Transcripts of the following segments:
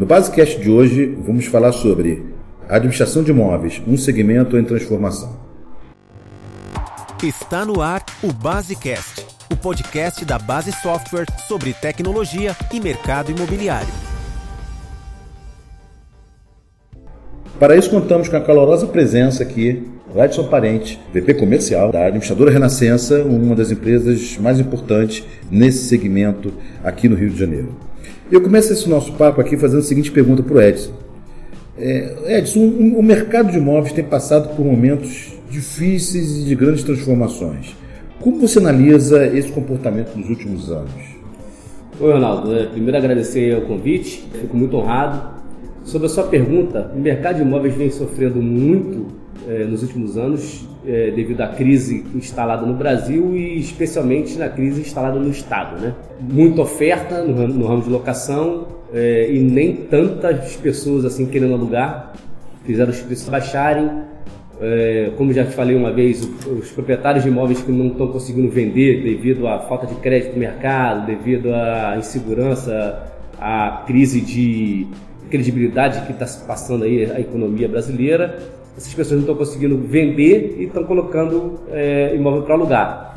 No Basecast de hoje, vamos falar sobre administração de imóveis, um segmento em transformação. Está no ar o Basecast, o podcast da Base Software sobre tecnologia e mercado imobiliário. Para isso, contamos com a calorosa presença aqui do Edson Parente, VP comercial da administradora Renascença, uma das empresas mais importantes nesse segmento aqui no Rio de Janeiro. Eu começo esse nosso papo aqui fazendo a seguinte pergunta para o Edson. É, Edson, o mercado de imóveis tem passado por momentos difíceis e de grandes transformações. Como você analisa esse comportamento nos últimos anos? Oi, Ronaldo. É, primeiro agradecer o convite, fico muito honrado. Sobre a sua pergunta, o mercado de imóveis vem sofrendo muito é, nos últimos anos é, devido à crise instalada no Brasil e especialmente na crise instalada no Estado. Né? Muita oferta no, no ramo de locação é, e nem tantas pessoas assim querendo alugar, fizeram os preços baixarem. Como já te falei uma vez, os proprietários de imóveis que não estão conseguindo vender devido à falta de crédito no mercado, devido à insegurança, à crise de credibilidade que está passando aí a economia brasileira, essas pessoas não estão conseguindo vender e estão colocando é, imóvel para alugar.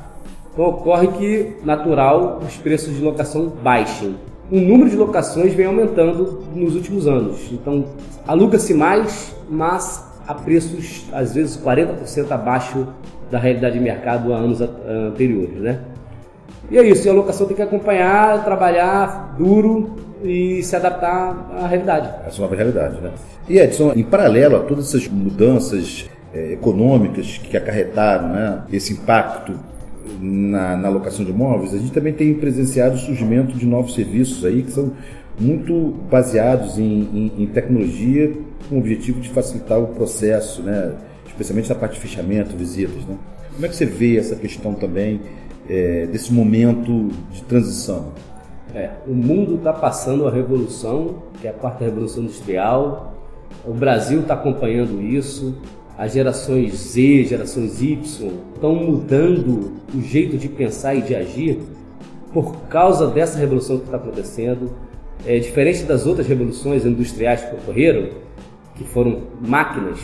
Então ocorre que, natural, os preços de locação baixem. O número de locações vem aumentando nos últimos anos. Então aluga-se mais, mas a preços às vezes 40% abaixo da realidade de mercado há anos anteriores, né? E é isso, e a locação tem que acompanhar, trabalhar duro e se adaptar à realidade. Essa nova realidade, né? E Edson, em paralelo a todas essas mudanças é, econômicas que acarretaram né, esse impacto na, na locação de imóveis, a gente também tem presenciado o surgimento de novos serviços aí que são muito baseados em, em, em tecnologia com o objetivo de facilitar o processo, né, especialmente na parte de fechamento, visitas. Né? Como é que você vê essa questão também é, desse momento de transição? É, o mundo está passando a revolução, que é a quarta revolução industrial. O Brasil está acompanhando isso. As gerações Z, gerações Y estão mudando o jeito de pensar e de agir por causa dessa revolução que está acontecendo. É diferente das outras revoluções industriais que ocorreram, que foram máquinas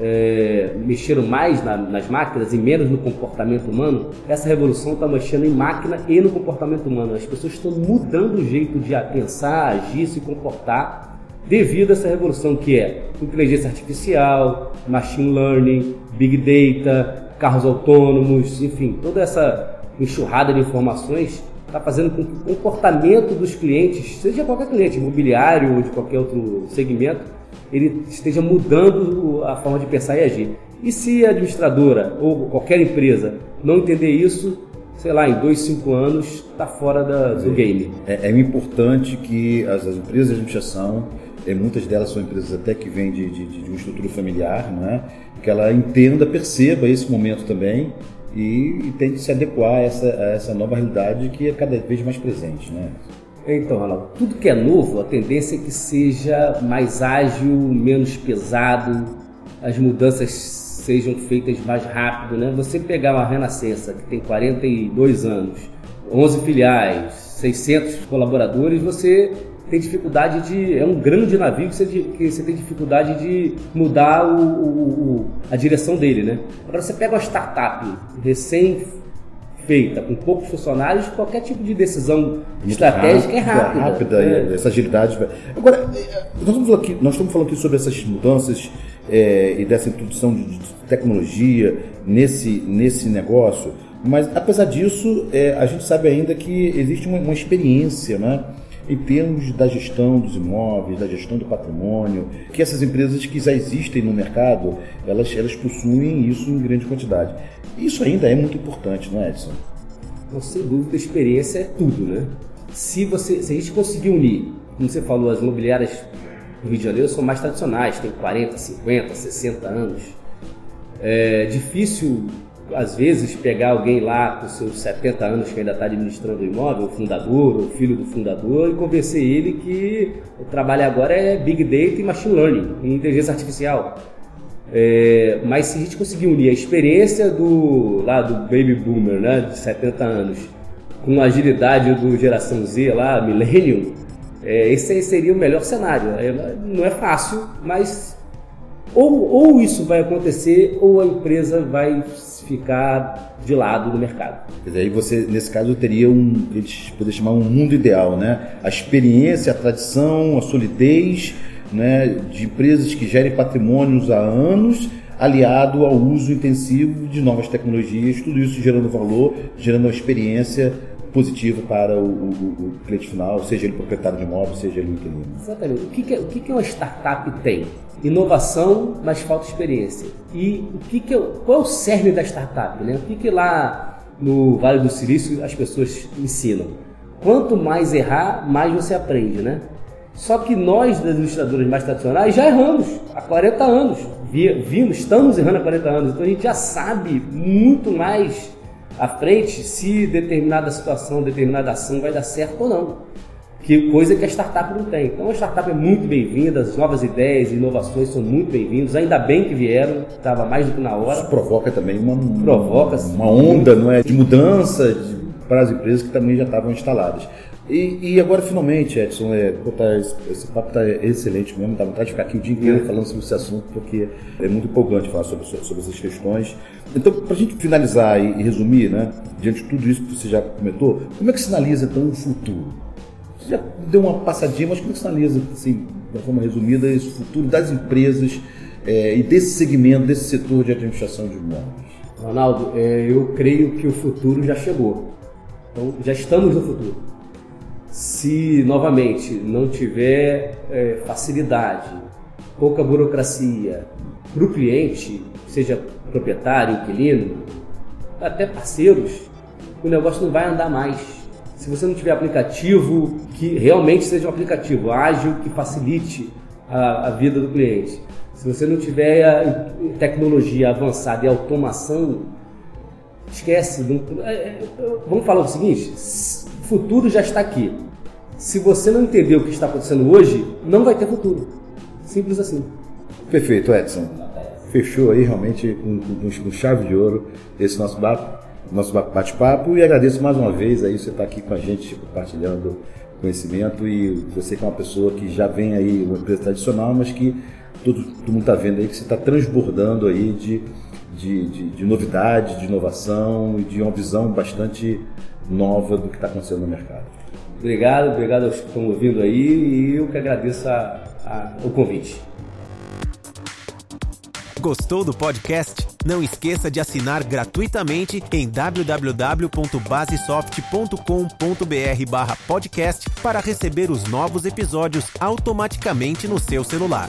é, mexeram mais na, nas máquinas e menos no comportamento humano, essa revolução está mexendo em máquina e no comportamento humano. As pessoas estão mudando o jeito de pensar, agir, se comportar devido a essa revolução que é inteligência artificial, machine learning, big data, carros autônomos, enfim, toda essa enxurrada de informações está fazendo com que o comportamento dos clientes, seja qualquer cliente, imobiliário ou de qualquer outro segmento, ele esteja mudando a forma de pensar e agir. E se a administradora ou qualquer empresa não entender isso, sei lá, em dois, cinco anos está fora da, do game. É, é, importante que as, as, empresas de administração, e muitas delas são empresas até que vêm de, de, de uma estrutura familiar, né, que ela entenda, perceba esse momento também e, e tente se adequar a essa, a essa nova realidade que é cada vez mais presente. Né? Então, Ronaldo, tudo que é novo, a tendência é que seja mais ágil, menos pesado, as mudanças sejam feitas mais rápido, né? Você pegar uma Renascença que tem 42 anos, 11 filiais, 600 colaboradores, você tem dificuldade de. É um grande navio que você, que você tem dificuldade de mudar o, o, a direção dele, né? Agora você pega uma startup recém feita com poucos funcionários, qualquer tipo de decisão Muito estratégica rápida, é rápida. rápida é. essa agilidade. Agora, nós estamos, aqui, nós estamos falando aqui sobre essas mudanças é, e dessa introdução de, de, tecnologia nesse, nesse negócio, mas apesar disso, é, a gente sabe ainda que existe uma, uma experiência, né? Em termos da gestão dos imóveis, da gestão do patrimônio, que essas empresas que já existem no mercado, elas, elas possuem isso em grande quantidade. Isso ainda é muito importante, não é, Edson? Então, sem dúvida, experiência é tudo, né? Se, você, se a gente conseguir unir, como você falou, as imobiliárias do Rio de Janeiro são mais tradicionais, têm 40, 50, 60 anos. É difícil às vezes, pegar alguém lá com seus 70 anos que ainda está administrando o imóvel, o fundador, o filho do fundador, e convencer ele que o trabalho agora é Big Data e Machine Learning, e inteligência artificial. É, mas se a gente conseguir unir a experiência do, lá, do Baby Boomer, né, de 70 anos, com a agilidade do geração Z lá, Millennium, É, esse seria o melhor cenário. É, não é fácil, mas ou, ou isso vai acontecer ou a empresa vai ficar de lado no mercado. Quer dizer, aí você, nesse caso, teria um, eles poderiam chamar um mundo ideal, né? A experiência, a tradição, a solidez né, de empresas que gerem patrimônios há anos, aliado ao uso intensivo de novas tecnologias, tudo isso gerando valor, gerando uma experiência positiva para o, o, o cliente final, seja ele proprietário de imóvel, seja ele inquilino. Exatamente. O que, que, o que, que uma startup tem? Inovação, mas falta experiência. E o que, que é, qual é o cerne da startup? Né? O que, que lá no Vale do Silício as pessoas ensinam? Quanto mais errar, mais você aprende, né? Só que nós, das ilustradoras mais tradicionais, já erramos há 40 anos. Vimos, estamos errando há 40 anos. Então a gente já sabe muito mais à frente se determinada situação, determinada ação vai dar certo ou não. Que coisa que a startup não tem. Então a startup é muito bem-vinda, as novas ideias e inovações são muito bem-vindas. Ainda bem que vieram, estava mais do que na hora. Isso provoca também uma, provoca uma onda não é, de mudança de, para as empresas que também já estavam instaladas. E, e, agora, finalmente, Edson, é, tá, esse papo está excelente mesmo, dá vontade de ficar aqui o dia inteiro falando sobre esse assunto, porque é muito empolgante falar sobre, sobre essas questões. Então, para a gente finalizar e, e, resumir, né, diante de tudo isso que você já comentou, como é que sinaliza então o futuro? Você já deu uma passadinha, mas como é que sinaliza, assim, de forma resumida, esse futuro das empresas é, e desse segmento, desse setor de administração de imóveis? Ronaldo, é, eu creio que o futuro já chegou. Então, já estamos no futuro se novamente não tiver é, facilidade, pouca burocracia para o cliente, seja proprietário, inquilino, até parceiros, o negócio não vai andar mais. Se você não tiver aplicativo que realmente seja um aplicativo ágil que facilite a, a vida do cliente, se você não tiver tecnologia avançada e automação, esquece. Não, é, é, vamos falar o seguinte: o futuro já está aqui. Se você não entender o que está acontecendo hoje, não vai ter futuro. Simples assim. Perfeito, Edson. Fechou aí realmente com, com, com chave de ouro esse nosso bate, nosso bate-papo e agradeço mais uma vez aí você estar aqui com a gente compartilhando conhecimento e você que é uma pessoa que já vem aí uma empresa tradicional, mas que todo, todo mundo está vendo aí que você está transbordando aí de, de, de, de novidade, de inovação e de uma visão bastante nova do que está acontecendo no mercado. Obrigado, obrigado aos que estão ouvindo aí e eu que agradeço a, a, o convite. Gostou do podcast? Não esqueça de assinar gratuitamente em www.basesoft.com.br/podcast para receber os novos episódios automaticamente no seu celular.